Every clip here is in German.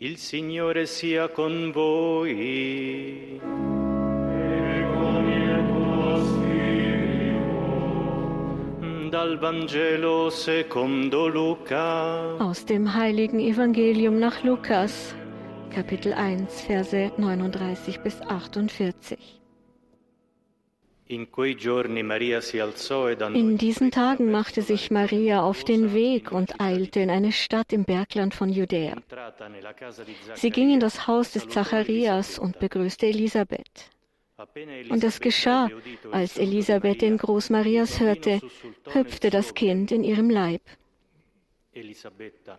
Il Signore sia con voi. Dal Vangelo secondo Luca. Aus dem heiligen Evangelium nach Lukas, Kapitel 1, Verse 39 bis 48. In diesen Tagen machte sich Maria auf den Weg und eilte in eine Stadt im Bergland von Judäa. Sie ging in das Haus des Zacharias und begrüßte Elisabeth. Und es geschah, als Elisabeth den Gruß Marias hörte, hüpfte das Kind in ihrem Leib. Elisabetta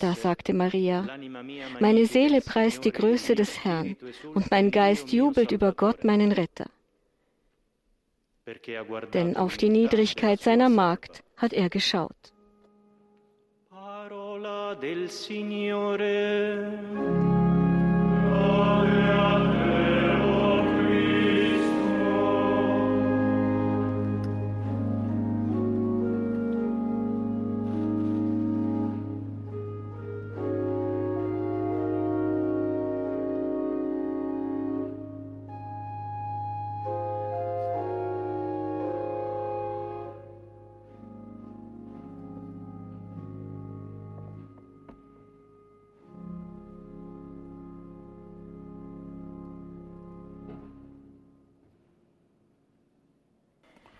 Da sagte Maria, meine Seele preist die Größe des Herrn, esulta und mein Geist jubelt über Gott, meinen Retter. Denn auf die Niedrigkeit seiner Magd hat er geschaut. Parola del Signore.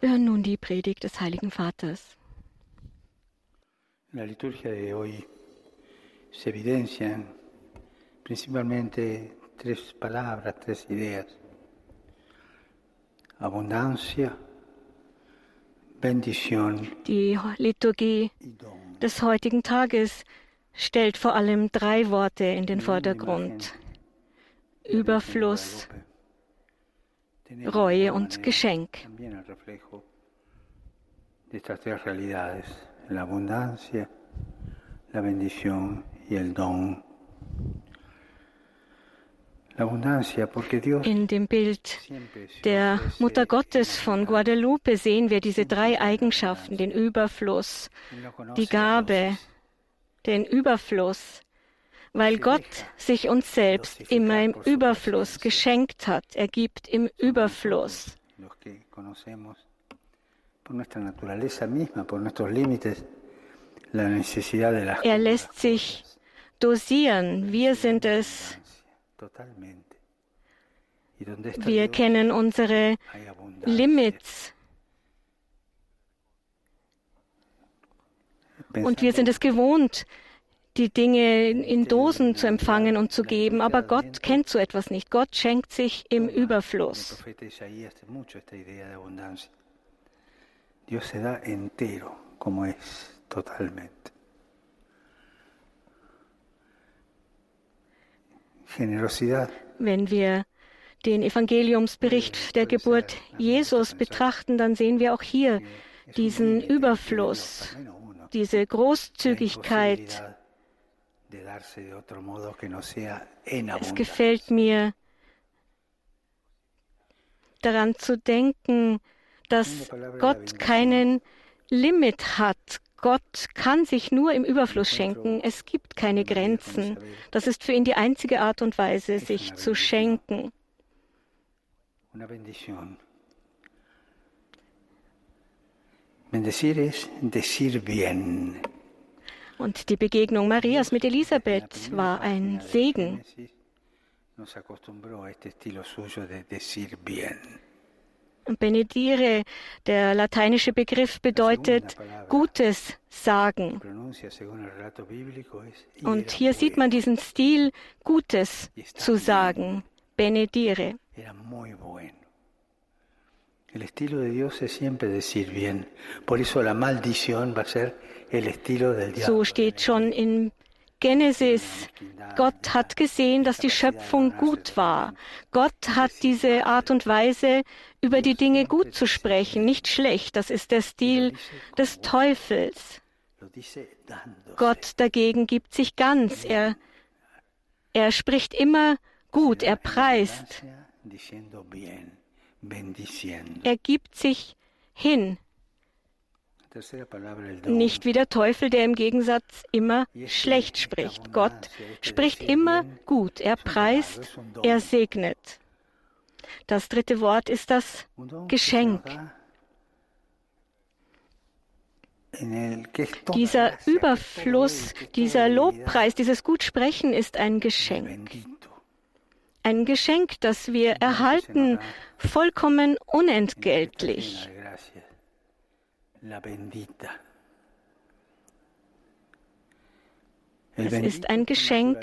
Wir hören nun die Predigt des Heiligen Vaters. La liturgia de hoy se evidencian principalmente tres palabras, tres ideas. Abundancia, bendición Die Liturgie des heutigen Tages stellt vor allem drei Worte in den Vordergrund. Überfluss, Reue und Geschenk. In dem Bild der Mutter Gottes von. Guadalupe sehen wir diese drei Eigenschaften, den Überfluss, die Gabe, den Überfluss, weil Gott sich uns selbst immer im Überfluss geschenkt hat. Er gibt im Überfluss. Er lässt sich dosieren. Wir sind es. Wir kennen unsere. Limits und wir sind es gewohnt, die Dinge in Dosen zu empfangen und zu geben. Aber Gott kennt so etwas nicht. Gott schenkt sich im Überfluss. Dios se da entero como es, totalmente. Generosidad Wenn wir den Evangeliumsbericht der Geburt Jesus betrachten, dann sehen wir auch hier diesen Überfluss, diese Großzügigkeit. Es gefällt mir daran zu denken, dass Gott keinen Limit hat. Gott kann sich nur im Überfluss schenken. Es gibt keine Grenzen. Das ist für ihn die einzige Art und Weise, sich zu schenken. Bendecir es decir bien. Und die Begegnung Marias mit Elisabeth war ein Segen. Benedire, der lateinische Begriff bedeutet Gutes sagen. Und hier sieht man diesen Stil, Gutes zu sagen. Benedire. El estilo de Dios es siempre decir bien. Por eso la maldición va a ser el estilo del diablo. So steht schon im Genesis. Gott hat gesehen, dass die Schöpfung gut war. Gott hat diese Art und Weise, über die Dinge gut zu sprechen, nicht schlecht. Das ist der Stil des Teufels. Gott dagegen gibt sich ganz. Er, er spricht immer gut, er preist. Er gibt sich hin. Nicht wie der Teufel, der im Gegensatz immer schlecht spricht. Gott spricht immer gut. Er preist, er segnet. Das dritte Wort ist das Geschenk. Dieser Überfluss, dieser Lobpreis, dieses Gutsprechen ist ein Geschenk. Ein Geschenk, das wir erhalten, vollkommen unentgeltlich. Es ist ein Geschenk,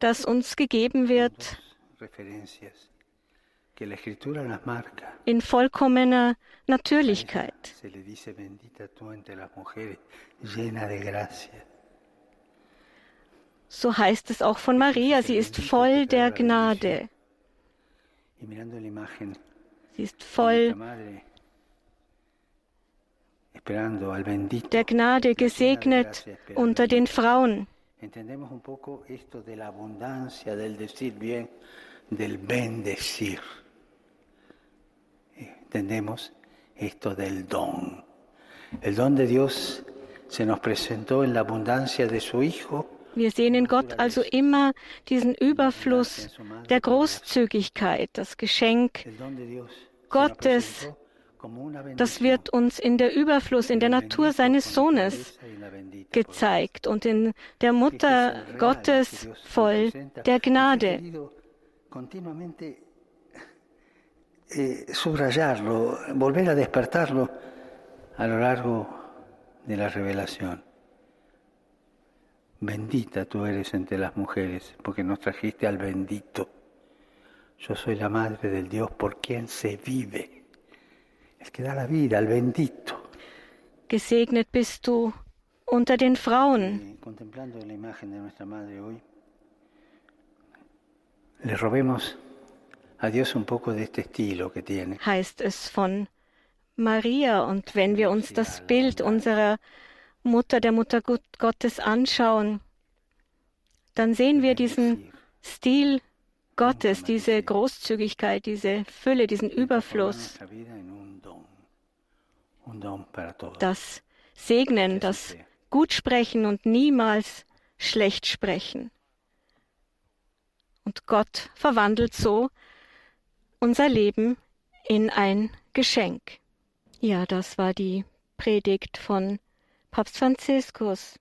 das uns gegeben wird in vollkommener Natürlichkeit. So heißt es auch von Maria, sie ist voll der Gnade. Sie ist voll der Gnade gesegnet unter den Frauen. Entendemos esto del don. El don de Dios se nos presentó en la abundancia de su Hijo. Wir sehen in Gott also immer diesen Überfluss der Großzügigkeit, das Geschenk Gottes das wird uns in der Überfluss, in der Natur seines Sohnes gezeigt und in der Mutter Gottes voll der Gnade. Eh, subrayarlo, volver a despertarlo a lo largo de la revelación. Bendita tú eres entre las mujeres, porque nos trajiste al bendito. Yo soy la madre del Dios por quien se vive el que da la vida, el bendito. Gesegnet bist du unter den Frauen. Contemplando la imagen de nuestra madre hoy, le robemos a Dios un poco de este estilo que tiene. Heißt es von Maria. Und wenn wir uns das Bild unserer Mutter, der Mutter Gottes anschauen, dann sehen wir diesen Stil Gottes, diese Großzügigkeit, diese Fülle, diesen Überfluss das Segnen, das Gutsprechen und niemals schlecht sprechen. Und Gott verwandelt so unser Leben in ein Geschenk. Ja, das war die Predigt von Papst Franziskus.